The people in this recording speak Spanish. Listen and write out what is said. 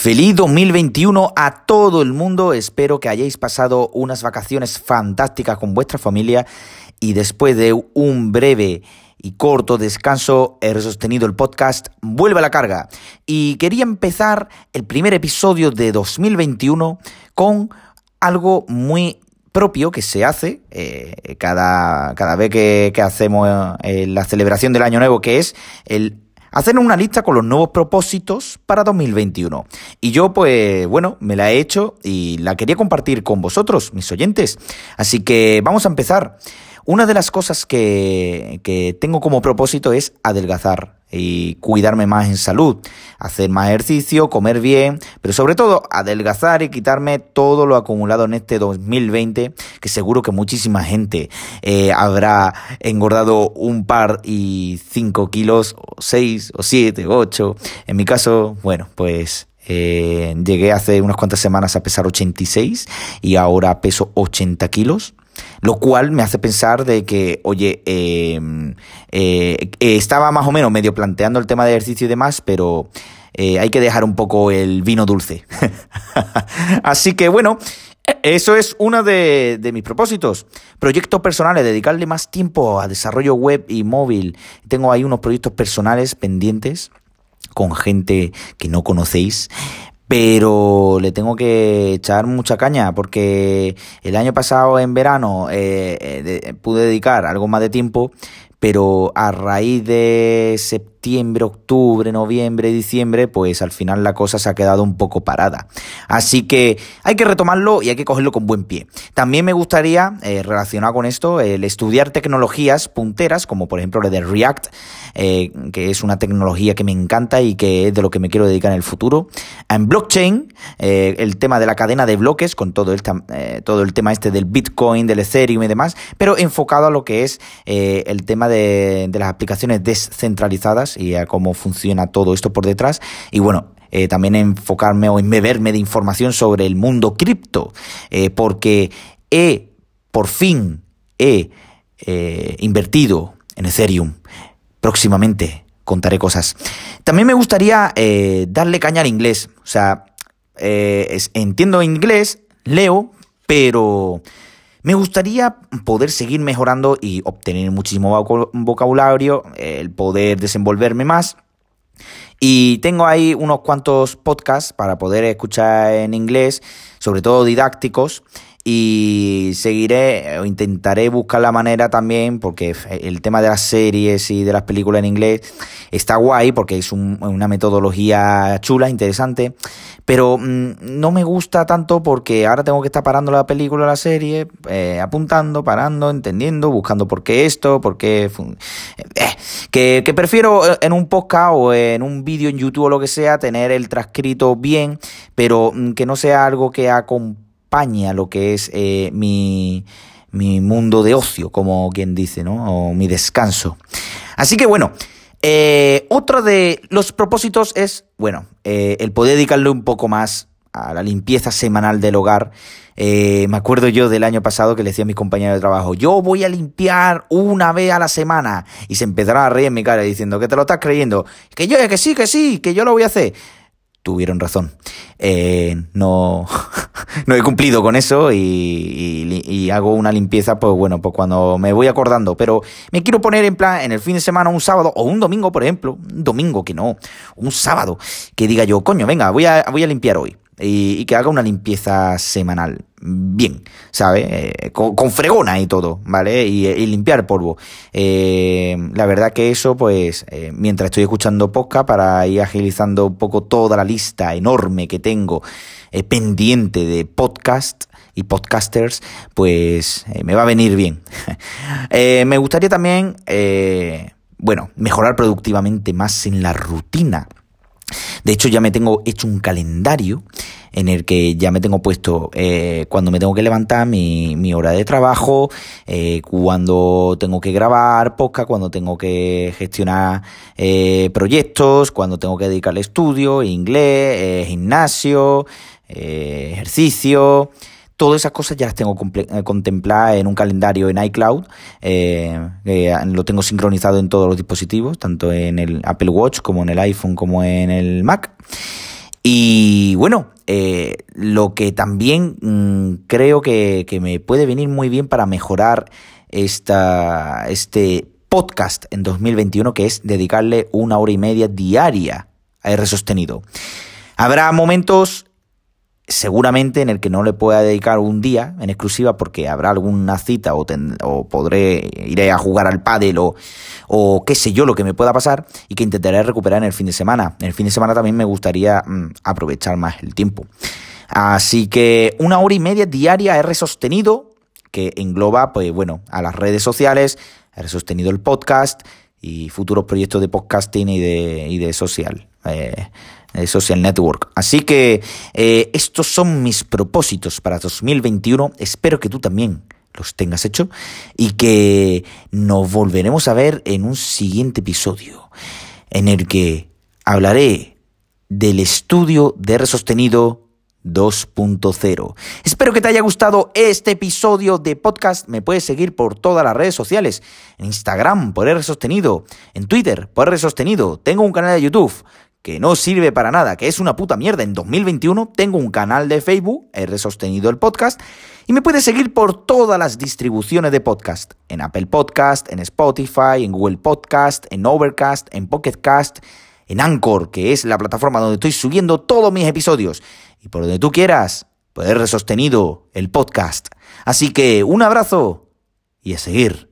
Feliz 2021 a todo el mundo. Espero que hayáis pasado unas vacaciones fantásticas con vuestra familia y después de un breve y corto descanso he sostenido el podcast Vuelve a la carga. Y quería empezar el primer episodio de 2021 con algo muy propio que se hace eh, cada, cada vez que, hacemos eh, la celebración del Año Nuevo, que es el hacer una lista con los nuevos propósitos para 2021. Y yo, pues, bueno, me la he hecho y la quería compartir con vosotros, mis oyentes. Así que vamos a empezar. Una de las cosas que, que tengo como propósito es adelgazar y cuidarme más en salud, hacer más ejercicio, comer bien, pero sobre todo adelgazar y quitarme todo lo acumulado en este 2020, que seguro que muchísima gente eh, habrá engordado un par y cinco kilos, o seis, o siete, o ocho. En mi caso, bueno, pues eh, llegué hace unas cuantas semanas a pesar 86 y ahora peso 80 kilos. Lo cual me hace pensar de que, oye, em, eh, eh, estaba más o menos medio planteando el tema de ejercicio y demás, pero eh, hay que dejar un poco el vino dulce. Así que bueno, eso es uno de, mis propósitos. Proyectos personales, dedicarle más tiempo a desarrollo web y móvil. Tengo ahí unos proyectos personales pendientes con gente que no conocéis pero le tengo que echar mucha caña porque el año pasado en verano eh, eh, pude dedicar algo más de tiempo, pero a raíz de septiembre, octubre, noviembre, diciembre, pues al final la cosa se ha quedado un poco parada. Así que hay que retomarlo y hay que cogerlo con buen pie. También me gustaría, eh, relacionado con esto, el estudiar tecnologías punteras, como por ejemplo la de React, eh, que es una tecnología que me encanta y que es de lo que me quiero dedicar en el futuro. En blockchain, eh, el tema de la cadena de bloques, con todo el, todo el tema este del Bitcoin, del Ethereum y demás, pero enfocado a lo que es el tema de las aplicaciones descentralizadas y a cómo funciona todo esto por detrás. Y bueno, eh, también enfocarme o beberme de información sobre el mundo cripto, eh, porque he, por fin, he eh, invertido en Ethereum. Próximamente contaré cosas. También me gustaría darle caña al inglés. O sea, entiendo inglés, leo, pero me gustaría poder seguir mejorando y obtener muchísimo vocabulario, el poder desenvolverme más. Y tengo ahí unos cuantos podcasts para poder escuchar en inglés, sobre todo didácticos y seguiré o intentaré buscar la manera también porque el tema de las series y de las películas en inglés está guay porque es una metodología chula, interesante, pero mm, no me gusta tanto porque ahora tengo que estar parando la película, la serie, eh, apuntando, parando, entendiendo, buscando por qué esto, por qué... Eh, que, que prefiero en un podcast o en un vídeo en YouTube o lo que sea tener el transcrito bien, pero mm, que no sea algo que acompañe lo que es eh, mi, mi mundo de ocio, como quien dice, ¿no? O mi descanso. Así que bueno, eh, otro de los propósitos es, bueno, eh, el poder dedicarle un poco más a la limpieza semanal del hogar. me acuerdo yo del año pasado que le decía a mis compañeros de trabajo, yo voy a limpiar una vez a la semana. Y se empezaron a reír en mi cara diciendo, que te lo estás creyendo. Que yo, que sí, que sí, que yo lo voy a hacer tuvieron razón. No, no he cumplido con eso y, hago una limpieza, pues bueno, pues cuando me voy acordando. Pero me quiero poner en plan en el fin de semana, un sábado o un domingo, por ejemplo. Un domingo que no, un sábado, que diga yo, coño, venga, voy a, voy a limpiar hoy y, que haga una limpieza semanal. Bien, ¿sabes? Eh, con, fregona y todo, ¿vale? Y, limpiar polvo. Eh, la verdad que eso, pues, eh, mientras estoy escuchando podcast para ir agilizando un poco toda la lista enorme que tengo pendiente de podcast y podcasters, pues me va a venir bien. me gustaría también, bueno, mejorar productivamente más en la rutina de hecho, ya me tengo hecho un calendario en el que ya me tengo puesto eh, cuando me tengo que levantar mi, hora de trabajo, eh, cuando tengo que grabar podcast, cuando tengo que gestionar eh, proyectos, cuando tengo que dedicarle estudio, inglés, gimnasio, ejercicio. Todas esas cosas ya las tengo contempladas en un calendario en iCloud. Lo tengo sincronizado en todos los dispositivos, tanto en el Apple Watch como en el iPhone como en el Mac. Y bueno, eh, lo que también mm, creo que, que, me puede venir muy bien para mejorar esta, este podcast en 2021, que es dedicarle una hora y media diaria a R sostenido. Habrá momentos seguramente en el que no le pueda dedicar un día en exclusiva porque habrá alguna cita o, o podré iré a jugar al pádel o, o, qué sé yo lo que me pueda pasar y que intentaré recuperar en el fin de semana. En el fin de semana también me gustaría mm, aprovechar más el tiempo. Así que una hora y media diaria R sostenido que engloba, pues bueno, a las redes sociales, R sostenido el podcast y futuros proyectos de podcasting y de, y de social. Eh, social network. Así que eh, estos son mis propósitos para 2021. Espero que tú también los tengas hecho y que nos volveremos a ver en un siguiente episodio en el que hablaré del estudio de R sostenido 2.0. Espero que te haya gustado este episodio de podcast. Me puedes seguir por todas las redes sociales. En Instagram por R sostenido. En Twitter por R sostenido. Tengo un canal de YouTube que no sirve para nada, que es una puta mierda. En 2021 tengo un canal de Facebook, R sostenido el podcast, y me puedes seguir por todas las distribuciones de podcast. En Apple Podcast, en Spotify, en Google Podcast, en Overcast, en Pocket Cast, en Anchor, que es la plataforma donde estoy subiendo todos mis episodios. Y por donde tú quieras, poder sostenido el podcast. Así que un abrazo y a seguir